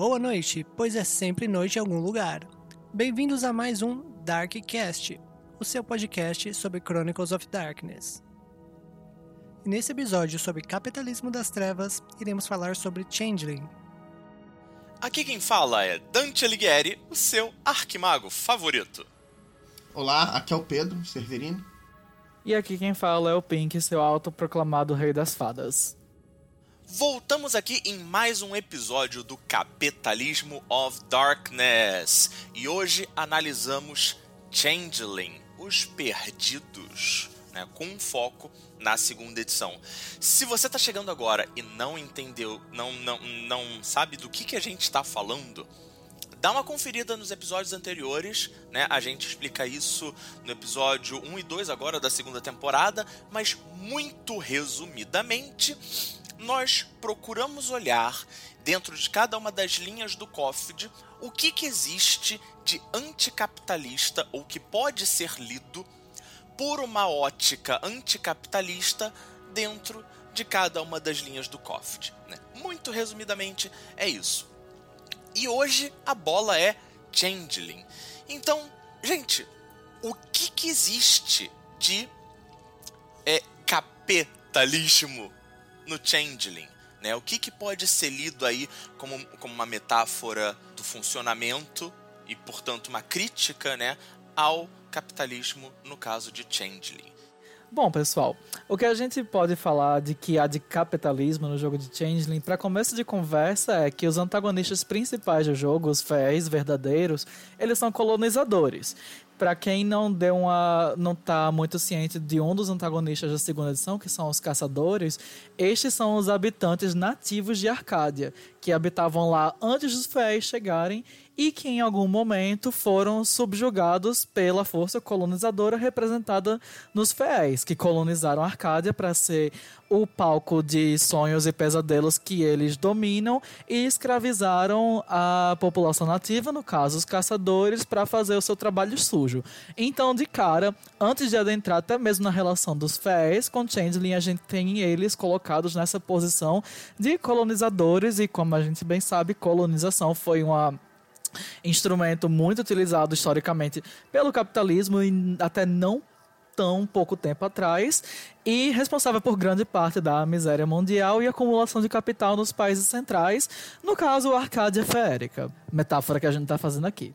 Boa noite, pois é sempre noite em algum lugar. Bem-vindos a mais um Darkcast, o seu podcast sobre Chronicles of Darkness. E nesse episódio sobre capitalismo das trevas, iremos falar sobre Changeling. Aqui quem fala é Dante Alighieri, o seu arquimago favorito. Olá, aqui é o Pedro Cerverini. E aqui quem fala é o Pink, seu autoproclamado rei das fadas. Voltamos aqui em mais um episódio do Capitalismo of Darkness e hoje analisamos Changeling, os Perdidos, né, com foco na segunda edição. Se você está chegando agora e não entendeu, não, não, não sabe do que, que a gente está falando, dá uma conferida nos episódios anteriores, né? A gente explica isso no episódio 1 e 2 agora da segunda temporada, mas muito resumidamente nós procuramos olhar dentro de cada uma das linhas do COFD o que, que existe de anticapitalista ou que pode ser lido por uma ótica anticapitalista dentro de cada uma das linhas do COFD. Né? Muito resumidamente, é isso. E hoje a bola é Changeling. Então, gente, o que, que existe de é, capitalismo no Changeling. Né? O que, que pode ser lido aí como, como uma metáfora do funcionamento e, portanto, uma crítica né, ao capitalismo no caso de Changeling? Bom, pessoal, o que a gente pode falar de que há de capitalismo no jogo de Changeling, para começo de conversa, é que os antagonistas principais do jogo, os fiéis verdadeiros, eles são colonizadores para quem não deu uma não tá muito ciente de um dos antagonistas da segunda edição, que são os caçadores, estes são os habitantes nativos de Arcádia, que habitavam lá antes dos fiéis chegarem e que em algum momento foram subjugados pela força colonizadora representada nos fiéis, que colonizaram Arcádia para ser o palco de sonhos e pesadelos que eles dominam e escravizaram a população nativa, no caso os caçadores, para fazer o seu trabalho sujo. Então, de cara, antes de adentrar até mesmo na relação dos fiéis com Changeling, a gente tem eles colocados nessa posição de colonizadores e, como a gente bem sabe, colonização foi uma instrumento muito utilizado historicamente pelo capitalismo e até não tão pouco tempo atrás e responsável por grande parte da miséria mundial e acumulação de capital nos países centrais, no caso, a Arcádia Férica, metáfora que a gente está fazendo aqui.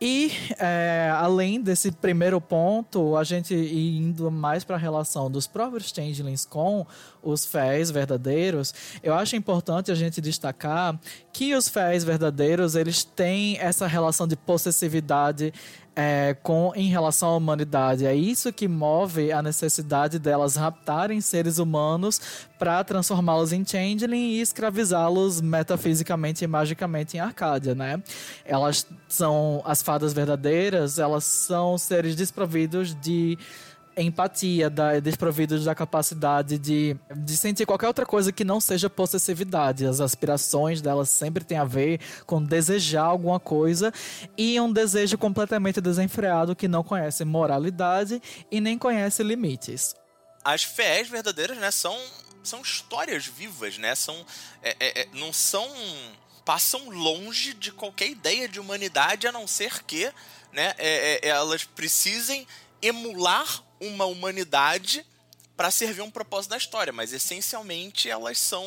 E, é, além desse primeiro ponto, a gente indo mais para a relação dos próprios changelings com os fés verdadeiros, eu acho importante a gente destacar que os fés verdadeiros, eles têm essa relação de possessividade é, com em relação à humanidade. É isso que move a necessidade delas raptarem seres humanos para transformá-los em changeling e escravizá-los metafisicamente e magicamente em Arcádia, né? Elas são as fadas verdadeiras, elas são seres desprovidos de empatia, da, desprovidos da capacidade de, de sentir qualquer outra coisa que não seja possessividade. As aspirações delas sempre têm a ver com desejar alguma coisa e um desejo completamente desenfreado que não conhece moralidade e nem conhece limites. As fés verdadeiras, né, são, são histórias vivas, né? São, é, é, é não são passam longe de qualquer ideia de humanidade a não ser que né, é, é, elas precisem emular uma humanidade para servir um propósito da história, mas essencialmente elas são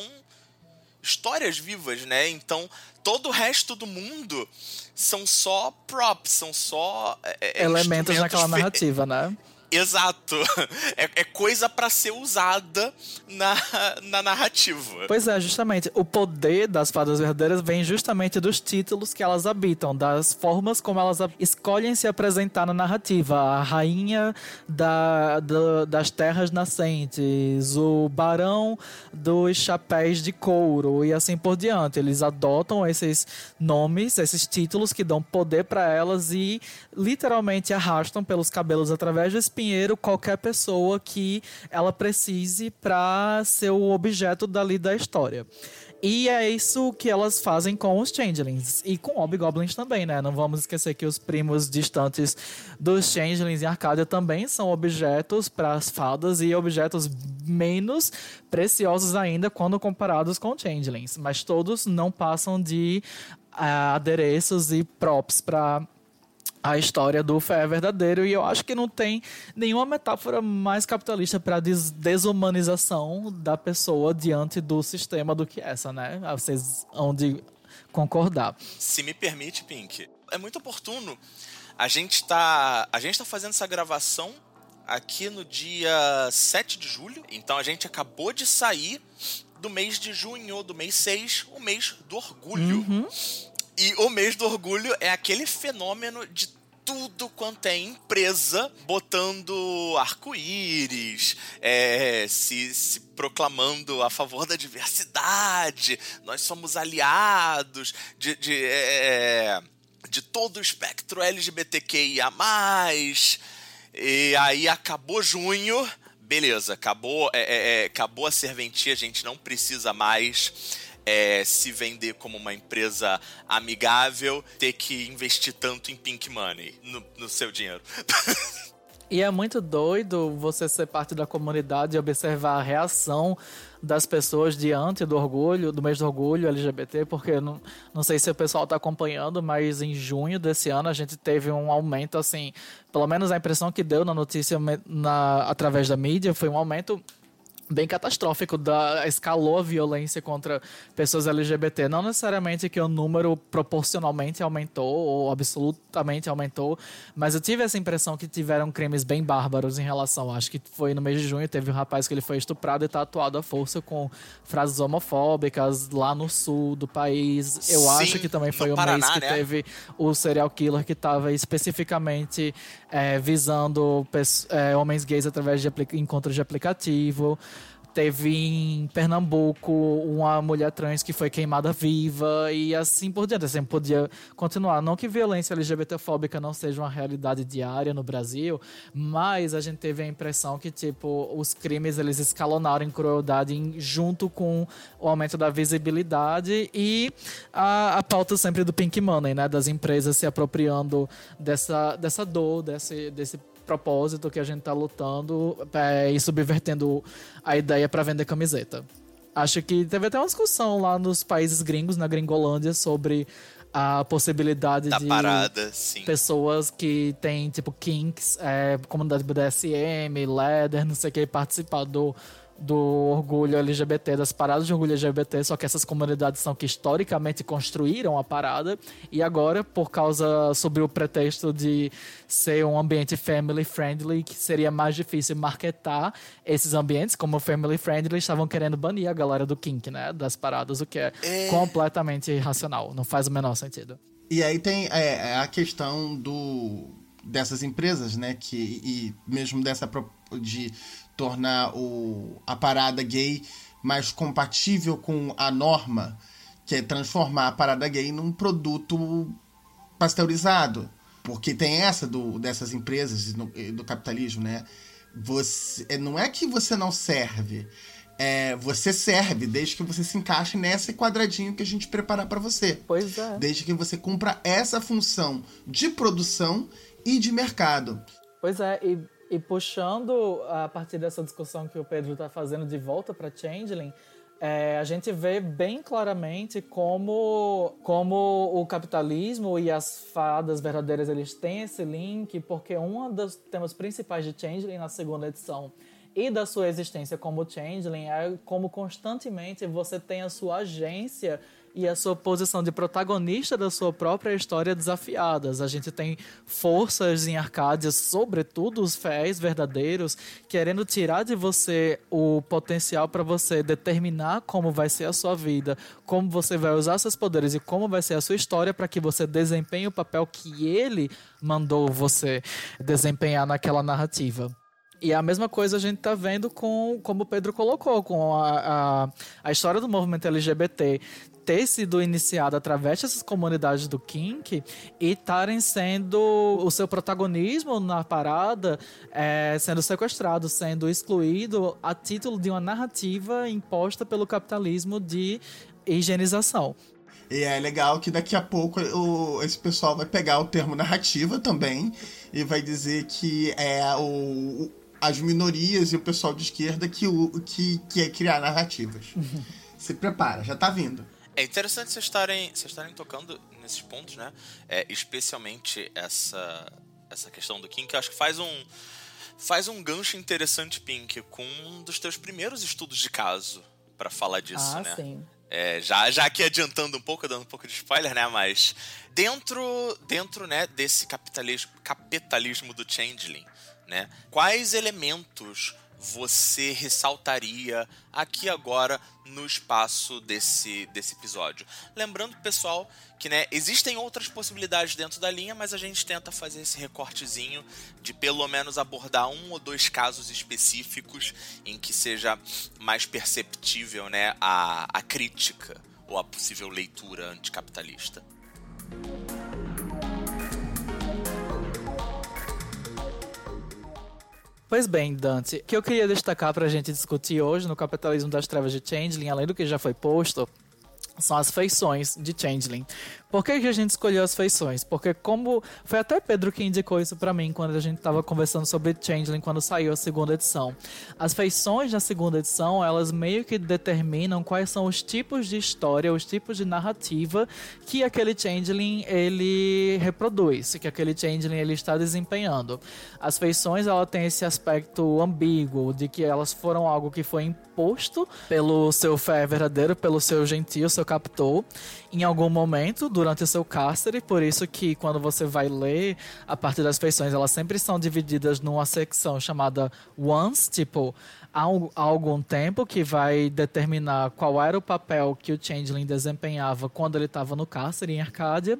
histórias vivas, né? Então todo o resto do mundo são só props, são só é, é elementos naquela narrativa, né? Exato. É, é coisa para ser usada na, na narrativa. Pois é, justamente. O poder das fadas verdadeiras vem justamente dos títulos que elas habitam, das formas como elas escolhem se apresentar na narrativa. A rainha da, da, das terras nascentes, o barão dos chapéus de couro e assim por diante. Eles adotam esses nomes, esses títulos que dão poder para elas e literalmente arrastam pelos cabelos através do espinheiro qualquer pessoa que ela precise para ser o objeto dali da história. E é isso que elas fazem com os Changelings. E com Hobgoblins também, né? Não vamos esquecer que os primos distantes dos Changelings em Arcadia também são objetos para as fadas e objetos menos preciosos ainda quando comparados com Changelings. Mas todos não passam de uh, adereços e props para a história do fé verdadeiro e eu acho que não tem nenhuma metáfora mais capitalista para des desumanização da pessoa diante do sistema do que essa, né? Ah, vocês vão de concordar. Se me permite, Pink, é muito oportuno. A gente está a gente tá fazendo essa gravação aqui no dia 7 de julho, então a gente acabou de sair do mês de junho, do mês 6, o mês do orgulho. Uhum. E o mês do orgulho é aquele fenômeno de tudo quanto é empresa botando arco-íris, é, se, se, proclamando a favor da diversidade, nós somos aliados de, de, é, de todo o espectro LGBTQIA. E aí acabou junho, beleza, acabou, é, é, é acabou a serventia, a gente não precisa mais é, se vender como uma empresa amigável, ter que investir tanto em pink money no, no seu dinheiro. E é muito doido você ser parte da comunidade e observar a reação das pessoas diante do orgulho, do mês do orgulho LGBT, porque não, não sei se o pessoal está acompanhando, mas em junho desse ano a gente teve um aumento, assim, pelo menos a impressão que deu na notícia na, através da mídia foi um aumento bem catastrófico da escalou a violência contra pessoas LGBT não necessariamente que o número proporcionalmente aumentou ou absolutamente aumentou mas eu tive essa impressão que tiveram crimes bem bárbaros em relação acho que foi no mês de junho teve um rapaz que ele foi estuprado e tatuado à força com frases homofóbicas lá no sul do país eu Sim, acho que também foi o Paraná, mês que né? teve o serial killer que estava especificamente é, visando é, homens gays através de encontros de aplicativo. Teve em Pernambuco uma mulher trans que foi queimada viva e assim por diante. Assim, podia continuar. Não que violência LGBTfóbica não seja uma realidade diária no Brasil, mas a gente teve a impressão que, tipo, os crimes eles escalonaram em crueldade em, junto com o aumento da visibilidade e a, a pauta sempre do pink money, né? Das empresas se apropriando dessa, dessa dor, desse, desse propósito que a gente tá lutando é, e subvertendo a ideia para vender camiseta. Acho que teve até uma discussão lá nos países gringos, na Gringolândia, sobre a possibilidade da de parada, sim. pessoas que têm, tipo, kinks, é, comunidade BDSM, leather, não sei o que, participar do, do orgulho LGBT, das paradas de orgulho LGBT, só que essas comunidades são que historicamente construíram a parada e agora, por causa, sob o pretexto de ser um ambiente family friendly, que seria mais difícil marketar esses ambientes como family friendly, estavam querendo banir a galera do kink, né, das paradas, o que é, é... completamente irracional, não faz o menor sentido. E aí tem é, é a questão do dessas empresas, né, que e mesmo dessa de tornar o, a parada gay mais compatível com a norma, que é transformar a parada gay num produto pasteurizado. Porque tem essa do, dessas empresas do capitalismo, né? Você, é, não é que você não serve, é, você serve desde que você se encaixe nesse quadradinho que a gente preparar para você. Pois é. Desde que você cumpra essa função de produção e de mercado. Pois é, e e puxando a partir dessa discussão que o Pedro está fazendo de volta para Changeling, é, a gente vê bem claramente como, como o capitalismo e as fadas verdadeiras eles têm esse link, porque um dos temas principais de Changeling na segunda edição e da sua existência como Changeling é como constantemente você tem a sua agência e a sua posição de protagonista da sua própria história desafiadas. A gente tem forças em Arcádia, sobretudo os fiéis verdadeiros, querendo tirar de você o potencial para você determinar como vai ser a sua vida, como você vai usar seus poderes e como vai ser a sua história para que você desempenhe o papel que ele mandou você desempenhar naquela narrativa. E a mesma coisa a gente está vendo com, como o Pedro colocou, com a, a, a história do movimento LGBT ter sido iniciado através dessas comunidades do kink e estarem sendo o seu protagonismo na parada é, sendo sequestrado, sendo excluído a título de uma narrativa imposta pelo capitalismo de higienização. E é legal que daqui a pouco o, esse pessoal vai pegar o termo narrativa também e vai dizer que é o, as minorias e o pessoal de esquerda que, o, que, que é criar narrativas. Se prepara, já tá vindo. É interessante vocês estarem, vocês estarem tocando nesses pontos, né? É, especialmente essa, essa questão do Kim, que eu acho que faz um, faz um gancho interessante, Pink, com um dos teus primeiros estudos de caso para falar disso, ah, né? Sim. É, já, já aqui adiantando um pouco, dando um pouco de spoiler, né? Mas dentro, dentro né, desse capitalismo, capitalismo do Changeling, né? Quais elementos você ressaltaria aqui agora no espaço desse, desse episódio. Lembrando, pessoal, que né, existem outras possibilidades dentro da linha, mas a gente tenta fazer esse recortezinho de pelo menos abordar um ou dois casos específicos em que seja mais perceptível né, a, a crítica ou a possível leitura anticapitalista. Pois bem, Dante, o que eu queria destacar para a gente discutir hoje no Capitalismo das Trevas de Changeling, além do que já foi posto, são as feições de Changeling. Por que, a gente escolheu as feições? Porque como foi até Pedro que indicou isso para mim quando a gente estava conversando sobre Changeling quando saiu a segunda edição. As feições na segunda edição, elas meio que determinam quais são os tipos de história, os tipos de narrativa que aquele Changeling ele reproduz, que aquele Changeling ele está desempenhando. As feições, ela tem esse aspecto ambíguo de que elas foram algo que foi imposto pelo seu fé verdadeiro, pelo seu gentil, seu captor, em algum momento durante o seu cárcere, por isso que quando você vai ler a partir das feições, elas sempre são divididas numa secção chamada once, tipo há, há algum tempo que vai determinar qual era o papel que o Changeling desempenhava quando ele estava no cárcere em Arcádia.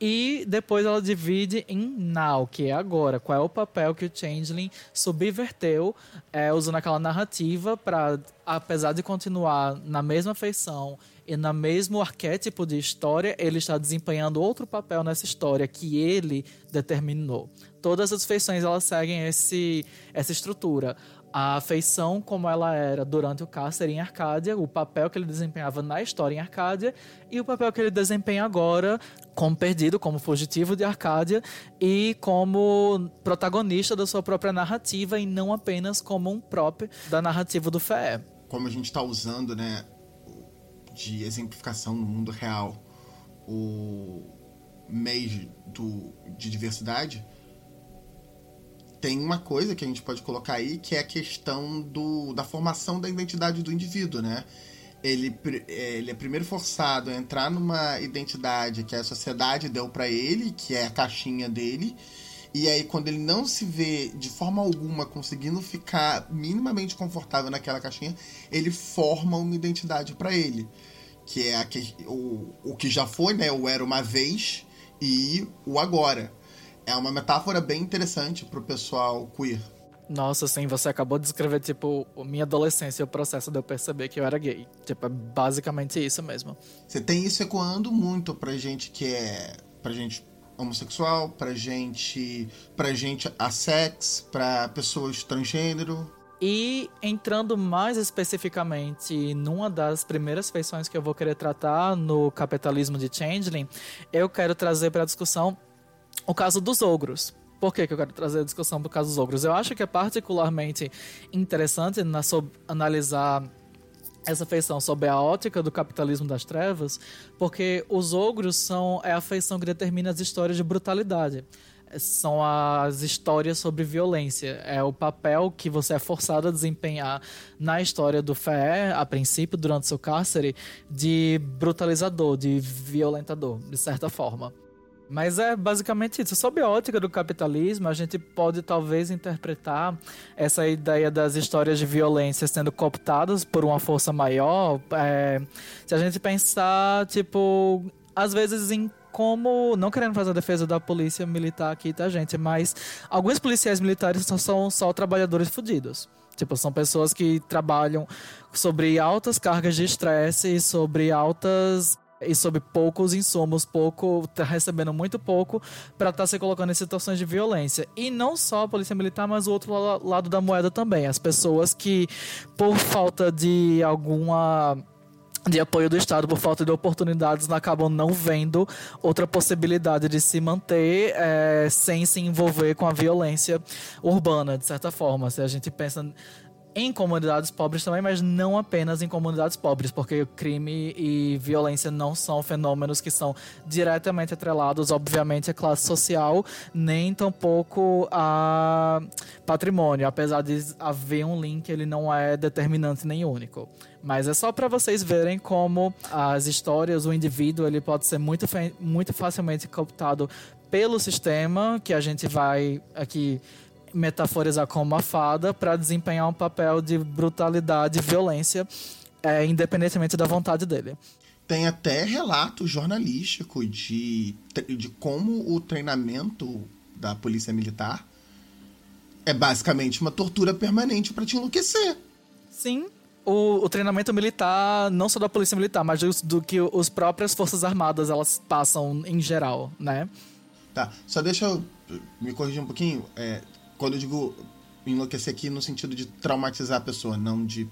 E depois ela divide em now, que é agora. Qual é o papel que o Changeling subverteu é, usando aquela narrativa para, apesar de continuar na mesma feição e no mesmo arquétipo de história, ele está desempenhando outro papel nessa história que ele determinou. Todas as feições elas seguem esse, essa estrutura. A feição como ela era durante o cárcere em Arcádia, o papel que ele desempenhava na história em Arcádia e o papel que ele desempenha agora como perdido, como fugitivo de Arcádia e como protagonista da sua própria narrativa e não apenas como um próprio da narrativa do Fé. Como a gente está usando, né, de exemplificação no mundo real o mês do, de diversidade, tem uma coisa que a gente pode colocar aí que é a questão do, da formação da identidade do indivíduo, né? Ele, ele é primeiro forçado a entrar numa identidade que a sociedade deu para ele, que é a caixinha dele, e aí quando ele não se vê de forma alguma conseguindo ficar minimamente confortável naquela caixinha, ele forma uma identidade para ele que é a que, o, o que já foi, né? O era uma vez e o agora. É uma metáfora bem interessante pro pessoal queer. Nossa, sim, você acabou de descrever, tipo, minha adolescência e o processo de eu perceber que eu era gay. Tipo, é basicamente isso mesmo. Você tem isso ecoando muito pra gente que é. pra gente homossexual, pra gente. pra gente assex, pra pessoas transgênero. E entrando mais especificamente numa das primeiras feições que eu vou querer tratar no capitalismo de Changeling, eu quero trazer para a discussão o caso dos ogros. Por que, que eu quero trazer a discussão do caso dos ogros? Eu acho que é particularmente interessante na, sob, analisar essa feição sob a ótica do capitalismo das trevas, porque os ogros são é a feição que determina as histórias de brutalidade são as histórias sobre violência. É o papel que você é forçado a desempenhar na história do Fé, a princípio, durante seu cárcere, de brutalizador, de violentador, de certa forma. Mas é basicamente isso. Sob a ótica do capitalismo, a gente pode talvez interpretar essa ideia das histórias de violência sendo cooptadas por uma força maior. É, se a gente pensar, tipo, às vezes em como, não querendo fazer a defesa da polícia militar aqui, tá, gente? Mas alguns policiais militares são, são só trabalhadores fodidos. Tipo, são pessoas que trabalham sobre altas cargas de estresse e sobre altas e sobre poucos insumos, pouco, tá recebendo muito pouco para estar tá se colocando em situações de violência. E não só a polícia militar, mas o outro lado da moeda também. As pessoas que, por falta de alguma de apoio do Estado por falta de oportunidades acabam não vendo outra possibilidade de se manter é, sem se envolver com a violência urbana, de certa forma. Se a gente pensa em comunidades pobres também, mas não apenas em comunidades pobres, porque crime e violência não são fenômenos que são diretamente atrelados, obviamente, à classe social, nem tampouco a patrimônio, apesar de haver um link, ele não é determinante nem único. Mas é só para vocês verem como as histórias, o indivíduo, ele pode ser muito, muito facilmente cooptado pelo sistema, que a gente vai aqui metaforizar como uma fada para desempenhar um papel de brutalidade e violência, é, independentemente da vontade dele. Tem até relato jornalístico de, de como o treinamento da polícia militar é basicamente uma tortura permanente para te enlouquecer. Sim, o, o, treinamento militar, não só da polícia militar, mas do, do que as próprias forças armadas elas passam em geral, né? Tá, só deixa eu me corrigir um pouquinho. É, quando eu digo enlouquecer aqui no sentido de traumatizar a pessoa, não de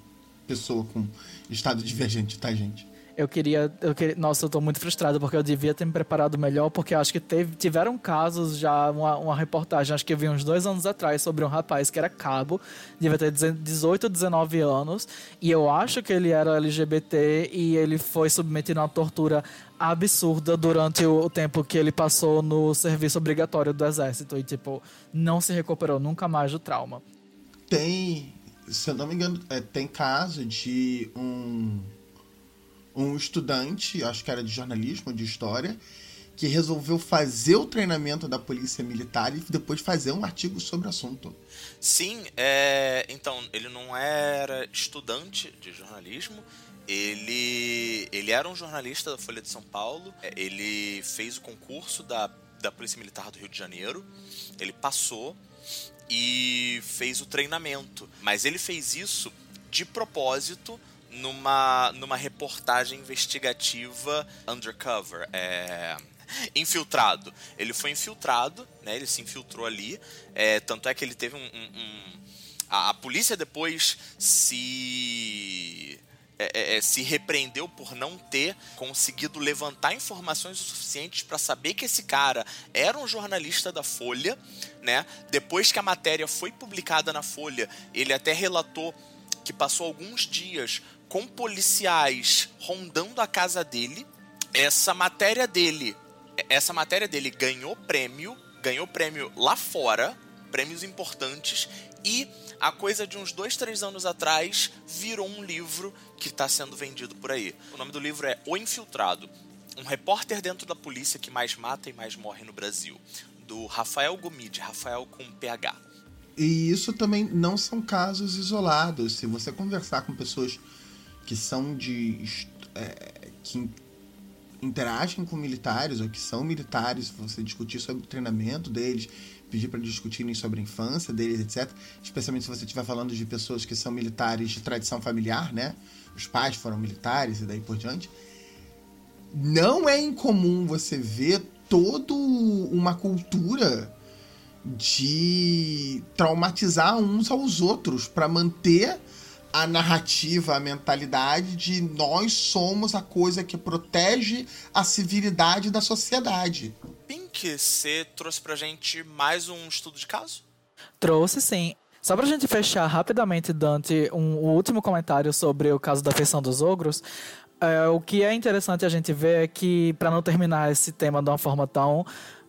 pessoa com estado divergente, tá, gente? Eu queria, eu queria. Nossa, eu tô muito frustrado porque eu devia ter me preparado melhor, porque acho que teve, tiveram casos já, uma, uma reportagem, acho que eu vi uns dois anos atrás, sobre um rapaz que era cabo, devia ter 18, 19 anos, e eu acho que ele era LGBT e ele foi submetido a uma tortura absurda durante o, tempo que ele passou no serviço obrigatório do exército e, tipo, não se recuperou nunca mais do trauma. Tem, se eu não me engano, é, tem caso de um um estudante, acho que era de jornalismo, de história, que resolveu fazer o treinamento da polícia militar e depois fazer um artigo sobre o assunto. Sim, é... então, ele não era estudante de jornalismo, ele, ele era um jornalista da Folha de São Paulo, é, ele fez o concurso da, da Polícia Militar do Rio de Janeiro, ele passou e fez o treinamento, mas ele fez isso de propósito numa, numa reportagem investigativa undercover. É, infiltrado. Ele foi infiltrado, né? Ele se infiltrou ali. É, tanto é que ele teve um. um, um a, a, polícia depois se. É, é, é se repreendeu por não ter conseguido levantar informações suficientes para saber que esse cara era um jornalista da Folha, né? Depois que a matéria foi publicada na Folha, ele até relatou que passou alguns dias com policiais rondando a casa dele. Essa matéria dele, essa matéria dele ganhou prêmio, ganhou prêmio lá fora, prêmios importantes e a coisa de uns dois, três anos atrás virou um livro que está sendo vendido por aí. O nome do livro é O Infiltrado, um repórter dentro da polícia que mais mata e mais morre no Brasil, do Rafael Gomide, Rafael com PH. E isso também não são casos isolados. Se você conversar com pessoas que são de. É, que interagem com militares ou que são militares, você discutir sobre o treinamento deles, pedir para discutirem sobre a infância deles, etc. Especialmente se você estiver falando de pessoas que são militares de tradição familiar, né? Os pais foram militares e daí por diante. Não é incomum você ver toda uma cultura de traumatizar uns aos outros para manter a narrativa, a mentalidade de nós somos a coisa que protege a civilidade da sociedade. Pink, você trouxe pra gente mais um estudo de caso? Trouxe sim. Só pra gente fechar rapidamente, Dante, um, um último comentário sobre o caso da feição dos ogros. É, o que é interessante a gente ver é que, para não terminar esse tema de uma forma tão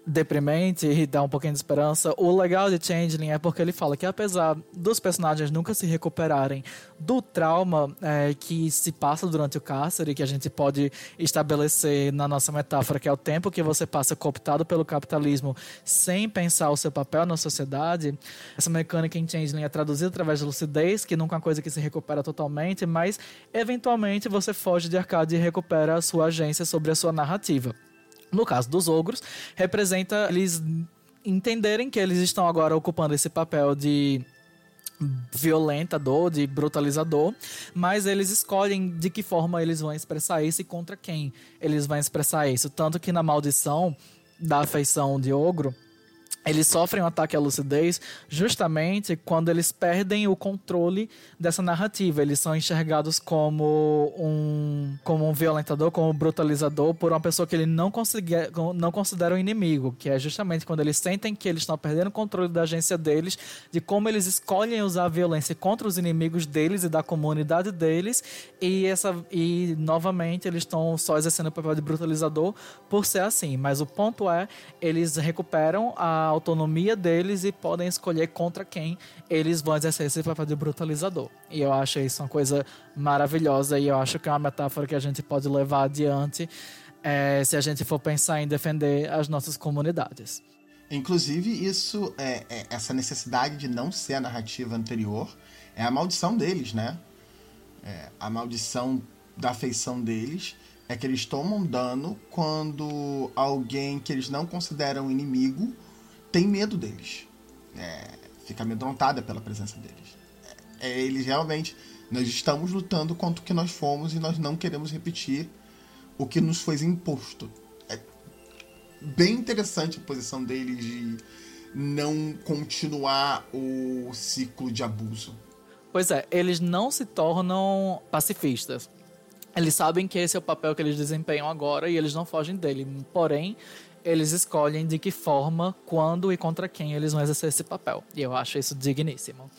deprimente e dá um pouquinho de esperança. O legal de Changeling é porque ele fala que apesar dos personagens nunca se recuperarem do trauma é, que se passa durante o cárcere, que a gente pode estabelecer na nossa metáfora, que é o tempo que você passa cooptado pelo capitalismo sem pensar o seu papel na sociedade, essa mecânica em Changeling é traduzida através da lucidez, que nunca é uma coisa que se recupera totalmente, mas eventualmente você foge de arcade e recupera a sua agência sobre a sua narrativa. No caso dos ogros, representa eles entenderem que eles estão agora ocupando esse papel de violentador, de brutalizador, mas eles escolhem de que forma eles vão expressar isso e contra quem eles vão expressar isso. Tanto que na maldição da afeição de ogro, eles sofrem um ataque à lucidez justamente quando eles perdem o controle dessa narrativa. Eles são enxergados como um, como um violentador, como um brutalizador por uma pessoa que ele não, não considera um inimigo, que é justamente quando eles sentem que eles estão perdendo o controle da agência deles, de como eles escolhem usar a violência contra os inimigos deles e da comunidade deles, e, essa, e novamente eles estão só exercendo o papel de brutalizador por ser assim. Mas o ponto é, eles recuperam a autonomia deles e podem escolher contra quem eles vão exercer esse papel de brutalizador. E eu acho isso uma coisa maravilhosa e eu acho que é uma metáfora que a gente pode levar adiante é, se a gente for pensar em defender as nossas comunidades. Inclusive, isso é, é, essa necessidade de não ser a narrativa anterior é a maldição deles, né? É, a maldição da feição deles é que eles tomam dano quando alguém que eles não consideram inimigo tem medo deles. É, fica amedrontada pela presença deles. É, é, eles realmente. Nós estamos lutando contra o que nós fomos e nós não queremos repetir o que nos foi imposto. É bem interessante a posição deles de não continuar o ciclo de abuso. Pois é, eles não se tornam pacifistas. Eles sabem que esse é o papel que eles desempenham agora e eles não fogem dele. Porém, eles escolhem de que forma, quando e contra quem eles vão exercer esse papel. E eu acho isso digníssimo.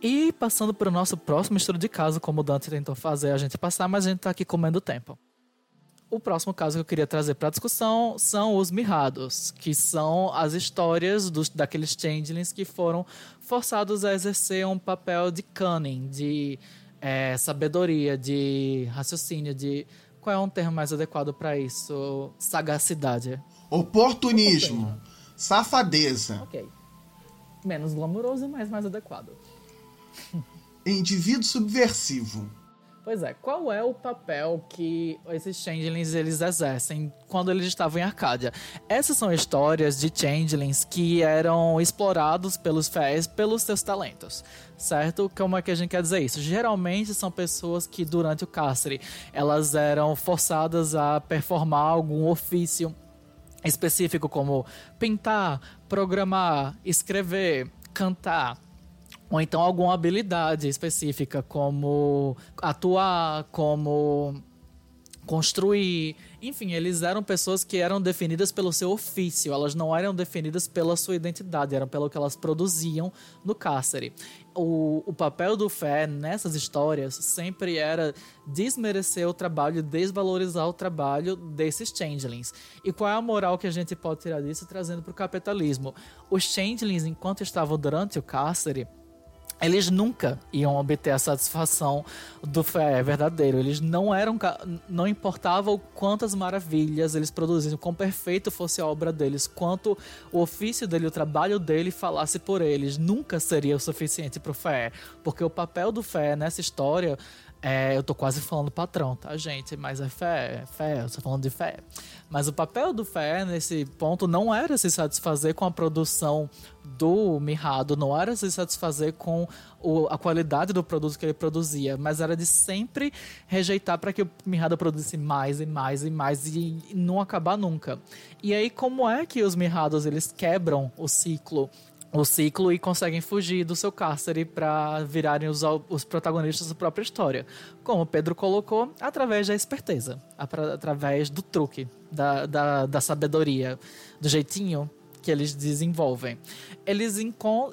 E passando para o nosso próximo estudo de caso, como o Dante tentou fazer a gente passar, mas a gente está aqui comendo tempo. O próximo caso que eu queria trazer para discussão são os mirrados, que são as histórias dos, daqueles changelings que foram forçados a exercer um papel de cunning, de é, sabedoria, de raciocínio, de qual é um termo mais adequado para isso? Sagacidade. Oportunismo. Safadeza. Ok. Menos glamouroso, mas mais adequado. Indivíduo subversivo. Pois é, qual é o papel que esses changelings eles exercem quando eles estavam em Arcádia? Essas são histórias de changelings que eram explorados pelos Fés pelos seus talentos, certo? Como é que a gente quer dizer isso? Geralmente são pessoas que durante o cárcere elas eram forçadas a performar algum ofício específico como pintar, programar, escrever, cantar, ou então alguma habilidade específica, como atuar, como construir. Enfim, eles eram pessoas que eram definidas pelo seu ofício, elas não eram definidas pela sua identidade, eram pelo que elas produziam no cárcere. O, o papel do Fé nessas histórias sempre era desmerecer o trabalho, desvalorizar o trabalho desses changelings. E qual é a moral que a gente pode tirar disso trazendo para o capitalismo? Os changelings, enquanto estavam durante o cárcere, eles nunca iam obter a satisfação do fé verdadeiro. Eles não eram, não importava o quantas maravilhas eles produziam, quão perfeito fosse a obra deles, quanto o ofício dele, o trabalho dele falasse por eles, nunca seria o suficiente para o fé, porque o papel do fé nessa história é, eu tô quase falando patrão, tá, gente? Mas é fé, é fé, eu tô falando de fé. Mas o papel do fé nesse ponto não era se satisfazer com a produção do mirrado, não era se satisfazer com o, a qualidade do produto que ele produzia, mas era de sempre rejeitar para que o mirrado produzisse mais e mais e mais e, e não acabar nunca. E aí, como é que os mirrados eles quebram o ciclo o ciclo e conseguem fugir do seu cárcere para virarem os, os, protagonistas da própria história. Como Pedro colocou, através da esperteza, através do truque, da, da, da sabedoria, do jeitinho que eles desenvolvem. Eles,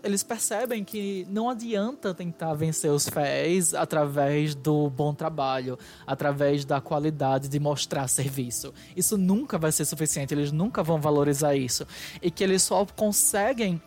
eles percebem que não adianta tentar vencer os fés através do bom trabalho, através da qualidade de mostrar serviço. Isso nunca vai ser suficiente, eles nunca vão valorizar isso. E que eles só conseguem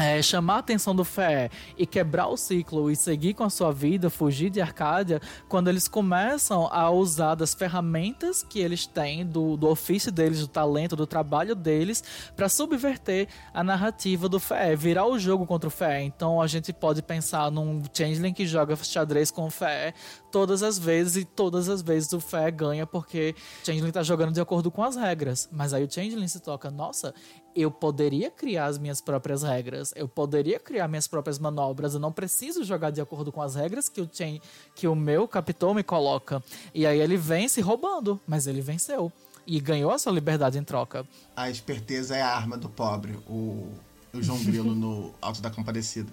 é, chamar a atenção do Fé e quebrar o ciclo e seguir com a sua vida, fugir de Arcádia, quando eles começam a usar das ferramentas que eles têm, do, do ofício deles, do talento, do trabalho deles, para subverter a narrativa do Fé, virar o jogo contra o Fé. Então a gente pode pensar num Changeling que joga xadrez com o Fé todas as vezes e todas as vezes o Fé ganha porque o Changeling tá jogando de acordo com as regras. Mas aí o Changeling se toca, nossa, eu poderia criar as minhas próprias regras, eu poderia criar minhas próprias manobras, eu não preciso jogar de acordo com as regras que o, chain, que o meu capitão me coloca. E aí ele vence roubando, mas ele venceu. e ganhou essa liberdade em troca. A esperteza é a arma do pobre, o, o João Grilo no Alto da Compadecida.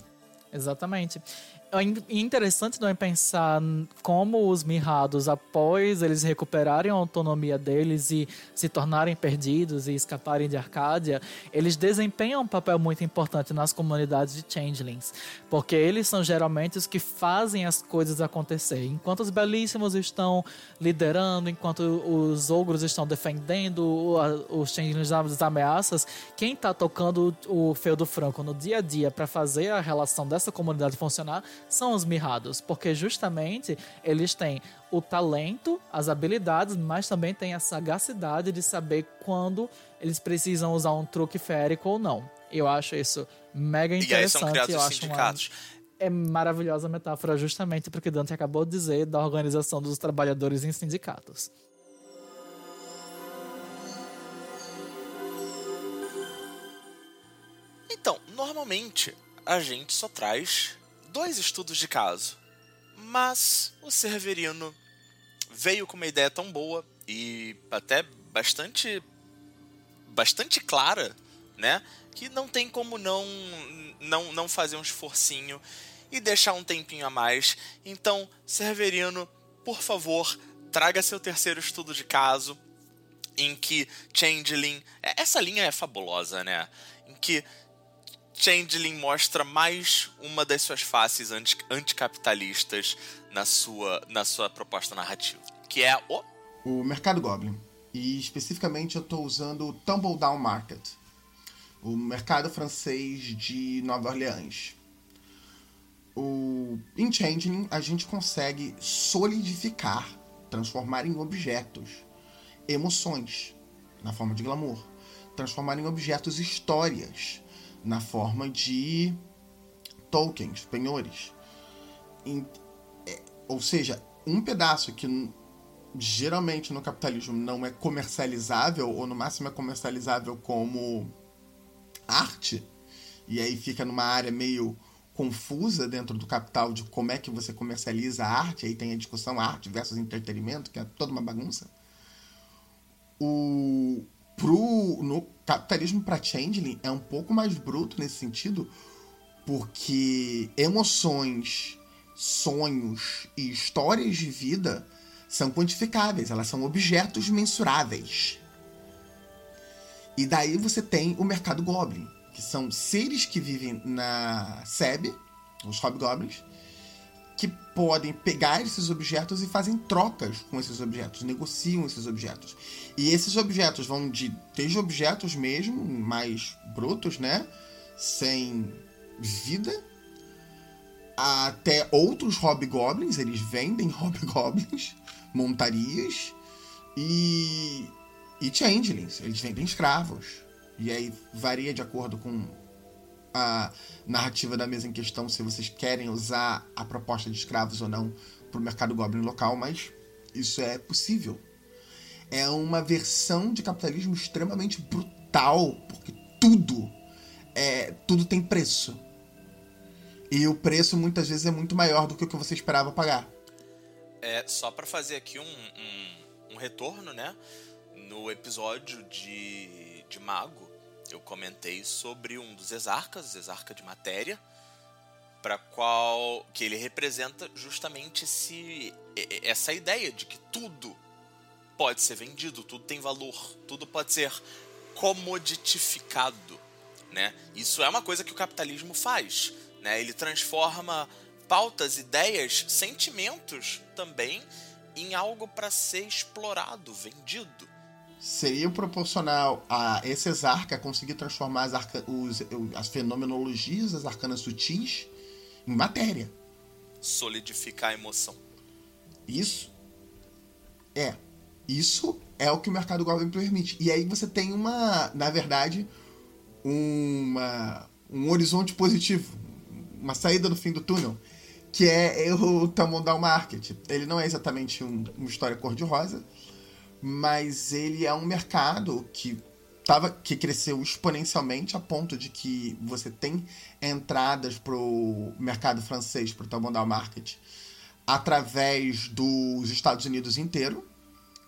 Exatamente. É interessante não é pensar como os mirrados, após eles recuperarem a autonomia deles e se tornarem perdidos e escaparem de Arcádia, eles desempenham um papel muito importante nas comunidades de Changelings, porque eles são geralmente os que fazem as coisas acontecer. Enquanto os Belíssimos estão liderando, enquanto os Ogros estão defendendo os Changelings das ameaças, quem está tocando o feudo franco no dia a dia para fazer a relação dessa comunidade funcionar são os mirrados, porque justamente eles têm o talento, as habilidades, mas também têm a sagacidade de saber quando eles precisam usar um truque férico ou não. Eu acho isso mega interessante. E aí são criados eu os sindicatos. Uma... É maravilhosa metáfora justamente porque Dante acabou de dizer da organização dos trabalhadores em sindicatos. Então, normalmente a gente só traz dois estudos de caso. Mas o Severino veio com uma ideia tão boa e até bastante bastante clara, né? Que não tem como não não não fazer um esforcinho e deixar um tempinho a mais. Então, Severino, por favor, traga seu terceiro estudo de caso em que Changeling, essa linha é fabulosa, né? Em que Changeling mostra mais uma das suas faces anti anticapitalistas na sua, na sua proposta narrativa, que é o... O Mercado Goblin. E especificamente eu estou usando o Tumble Down Market, o mercado francês de Nova Orleans. O... Em Changeling a gente consegue solidificar, transformar em objetos, emoções, na forma de glamour, transformar em objetos histórias na forma de tokens, penhores. É, ou seja, um pedaço que geralmente no capitalismo não é comercializável, ou no máximo é comercializável como arte, e aí fica numa área meio confusa dentro do capital de como é que você comercializa a arte, aí tem a discussão arte versus entretenimento, que é toda uma bagunça. O, pro, no capitalismo para Changeling é um pouco mais bruto nesse sentido, porque emoções, sonhos e histórias de vida são quantificáveis, elas são objetos mensuráveis. E daí você tem o mercado Goblin, que são seres que vivem na SEB, os Hobgoblins, que podem pegar esses objetos e fazem trocas com esses objetos, negociam esses objetos. E esses objetos vão de desde objetos mesmo, mais brutos, né? Sem vida, até outros hobgoblins, eles vendem hobgoblins, montarias e e changelings, eles vendem escravos. E aí varia de acordo com a narrativa da mesa em questão, se vocês querem usar a proposta de escravos ou não para o mercado goblin local, mas isso é possível. É uma versão de capitalismo extremamente brutal, porque tudo é, tudo tem preço. E o preço muitas vezes é muito maior do que o que você esperava pagar. É, só para fazer aqui um, um, um, retorno, né? No episódio de, de Mago, eu comentei sobre um dos exarcas, exarca de matéria, para qual que ele representa justamente esse, essa ideia de que tudo pode ser vendido, tudo tem valor, tudo pode ser comoditificado, né? Isso é uma coisa que o capitalismo faz, né? Ele transforma pautas, ideias, sentimentos também em algo para ser explorado, vendido seria proporcional a esse exarca conseguir transformar as, arca, os, as fenomenologias, as arcanas sutis, em matéria. Solidificar a emoção. Isso. É. Isso é o que o mercado Goblin permite. E aí você tem uma, na verdade, uma, um horizonte positivo. Uma saída no fim do túnel. Que é o Tamondal Market. Ele não é exatamente um, uma história cor-de-rosa mas ele é um mercado que tava, que cresceu exponencialmente a ponto de que você tem entradas para o mercado francês, para o Tabondal Market, através dos Estados Unidos inteiro.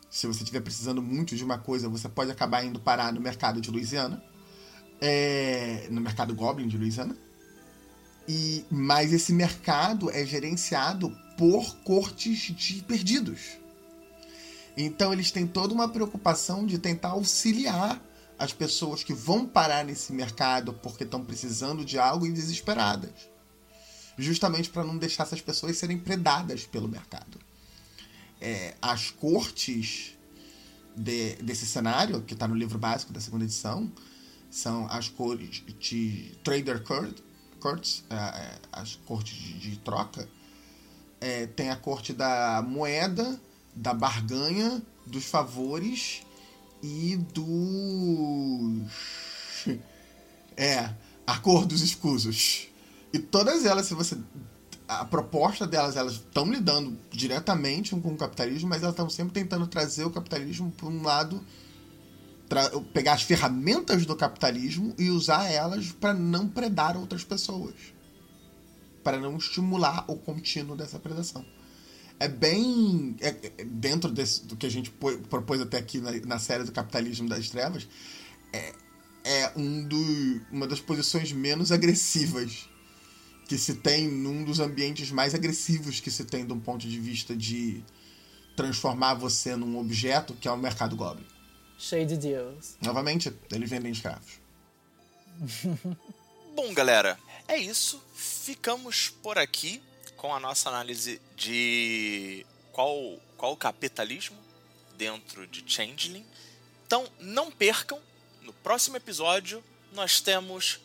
se você estiver precisando muito de uma coisa, você pode acabar indo parar no mercado de Louisiana. É, no mercado Goblin de Louisiana. E, mas esse mercado é gerenciado por cortes de perdidos. Então eles têm toda uma preocupação de tentar auxiliar as pessoas que vão parar nesse mercado porque estão precisando de algo e desesperadas. Justamente para não deixar essas pessoas serem predadas pelo mercado. É, as cortes de, desse cenário, que está no livro básico da segunda edição, são as cortes de Trader Court, Courts, é, é, as cortes de, de troca. É, tem a corte da moeda, da barganha, dos favores e dos. É, a cor dos escusos. E todas elas, se você. A proposta delas, elas estão lidando diretamente com o capitalismo, mas elas estão sempre tentando trazer o capitalismo para um lado. pegar as ferramentas do capitalismo e usar elas para não predar outras pessoas. Para não estimular o contínuo dessa predação é bem. É, é, dentro desse, do que a gente propôs até aqui na, na série do Capitalismo das Trevas, é, é um do, uma das posições menos agressivas que se tem num dos ambientes mais agressivos que se tem de um ponto de vista de transformar você num objeto, que é o mercado Goblin. Cheio de Deus. Novamente, eles vendem escravos. Bom, galera, é isso. Ficamos por aqui com a nossa análise de qual, qual o capitalismo dentro de Changeling. Então, não percam, no próximo episódio nós temos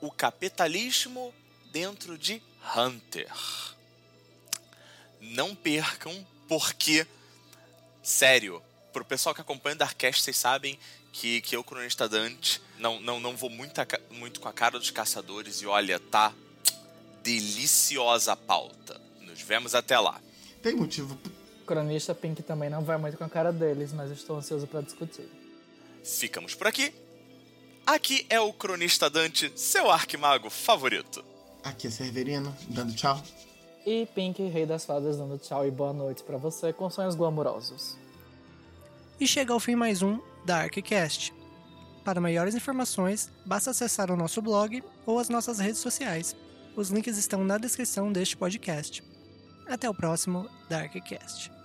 o capitalismo dentro de Hunter. Não percam, porque, sério, pro pessoal que acompanha Darkcast, vocês sabem que, que eu, cronista Dante, não, não, não vou muito, a, muito com a cara dos caçadores e olha, tá deliciosa pauta. Nos vemos até lá. Tem motivo. Cronista Pink também não vai muito com a cara deles, mas estou ansioso para discutir. Ficamos por aqui. Aqui é o Cronista Dante, seu arquimago favorito. Aqui é Severino, dando tchau. E Pink, Rei das Fadas, dando tchau e boa noite para você com sonhos glamourosos. E chega ao fim mais um Darkcast. Para maiores informações, basta acessar o nosso blog ou as nossas redes sociais. Os links estão na descrição deste podcast. Até o próximo Darkcast.